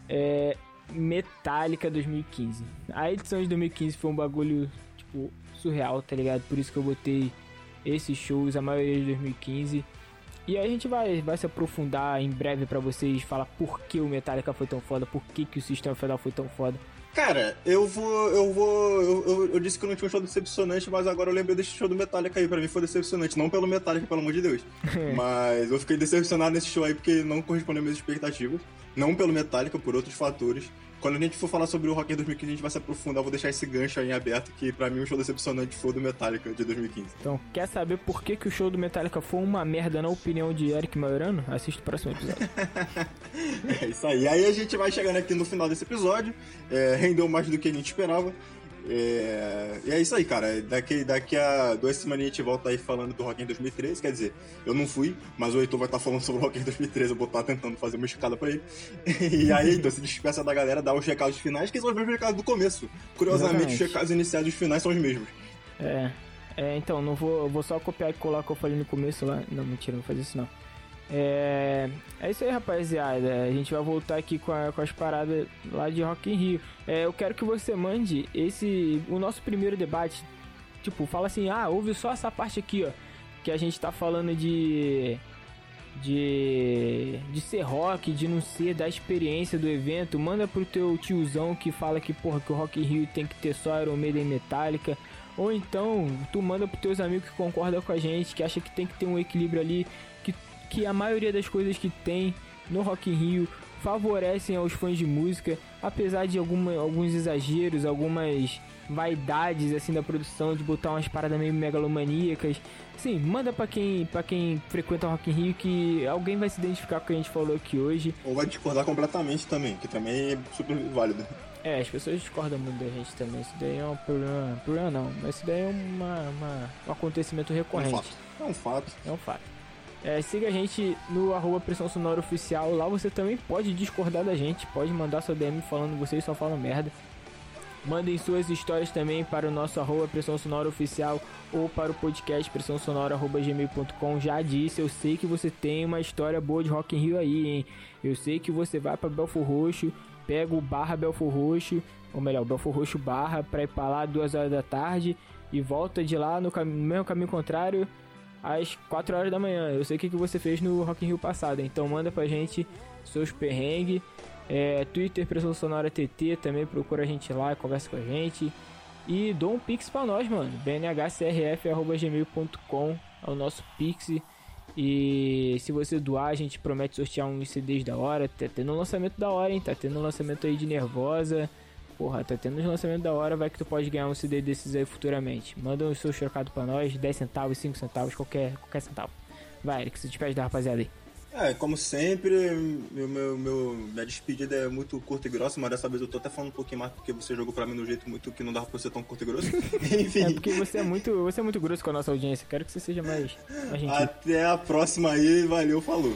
É, Metallica 2015. A edição de 2015 foi um bagulho, tipo, surreal, tá ligado? Por isso que eu botei esses shows, a maioria de 2015. E aí a gente vai, vai se aprofundar em breve para vocês falar por que o Metallica foi tão foda, por que, que o System of a Down foi tão foda. Cara, eu vou. Eu vou. Eu, eu, eu, disse que não tinha um show decepcionante, mas agora eu lembrei desse show do Metallica aí. Pra mim foi decepcionante. Não pelo Metallica, pelo amor de Deus. mas eu fiquei decepcionado nesse show aí porque não correspondeu às minhas expectativas. Não pelo Metallica, por outros fatores. Quando a gente for falar sobre o Rock in 2015, a gente vai se aprofundar. Eu vou deixar esse gancho aí em aberto, que pra mim o show decepcionante foi o do Metallica de 2015. Então, quer saber por que, que o show do Metallica foi uma merda na opinião de Eric Maiorano? Assiste o próximo episódio. é isso aí. Aí a gente vai chegando aqui no final desse episódio. É, rendeu mais do que a gente esperava. É... E é isso aí, cara. Daqui, daqui a duas semanas a gente volta aí falando do Rock in 2013. Quer dizer, eu não fui, mas o Heitor vai estar falando sobre o Rock in 2013. Eu vou estar tentando fazer uma escada pra ele. E aí, então, se despeça da galera, dá os recados finais, que são os mesmos recados do começo. Curiosamente, Exatamente. os recados iniciais e os finais são os mesmos. É. É, então, não vou, vou só copiar e colar o que eu falei no começo lá. Não, mentira, não vou fazer isso não. É, é isso aí, rapaziada. A gente vai voltar aqui com, a, com as paradas lá de Rock in Rio. É, eu quero que você mande esse o nosso primeiro debate. Tipo, fala assim: "Ah, ouve só essa parte aqui, ó, que a gente tá falando de de de ser rock, de não ser da experiência do evento. Manda pro teu tiozão que fala que porra que o Rock in Rio tem que ter só Iron Maiden Metallica. Ou então, tu manda pros teus amigos que concordam com a gente, que acha que tem que ter um equilíbrio ali que a maioria das coisas que tem no Rock in Rio favorecem aos fãs de música, apesar de alguma, alguns exageros, algumas vaidades assim da produção de botar umas paradas meio megalomaníacas. Sim, manda para quem para quem frequenta o Rock in Rio que alguém vai se identificar com o que a gente falou aqui hoje. Ou vai discordar completamente também, que também é super válido. É, as pessoas discordam muito da gente também. Isso daí é um problema, problema não, mas isso daí é uma, uma um acontecimento recorrente. É um fato. É um fato. É um fato. É, siga a gente no arroba Pressão Sonora Oficial. Lá você também pode discordar da gente. Pode mandar sua DM falando vocês só falam merda. Mandem suas histórias também para o nosso arroba Pressão Sonora Oficial ou para o podcast pressão sonora gmail.com. Já disse, eu sei que você tem uma história boa de Rock in Rio aí, hein? Eu sei que você vai para Belfor Roxo, pega o barra Belfor Roxo, ou melhor, Belfor Roxo barra, para ir para lá duas horas da tarde e volta de lá no, cam no mesmo caminho contrário às 4 horas da manhã. Eu sei o que, que você fez no Rock in Rio passado, então manda pra gente seus perrengues. É, Twitter, Pressão Sonora TT, também procura a gente lá, conversa com a gente. E dou um pix pra nós, mano. bnhcrf.gmail.com é o nosso pix. E se você doar, a gente promete sortear um CDs da hora. Tá tendo um lançamento da hora, hein? Tá tendo um lançamento aí de Nervosa. Porra, tá tendo um lançamento da hora, vai que tu pode ganhar um CD desses aí futuramente. Manda o seu chocado pra nós, 10 centavos, 5 centavos, qualquer, qualquer centavo. Vai, Eric, se despede da rapaziada aí. É, como sempre, meu, meu, meu, minha despedida é muito curta e grossa, mas dessa vez eu tô até falando um pouquinho mais porque você jogou pra mim no jeito muito que não dava pra ser tão curto e grosso. Enfim. É porque você é muito, você é muito grosso com a nossa audiência. Quero que você seja mais, mais gentil. Até a próxima aí, valeu, falou.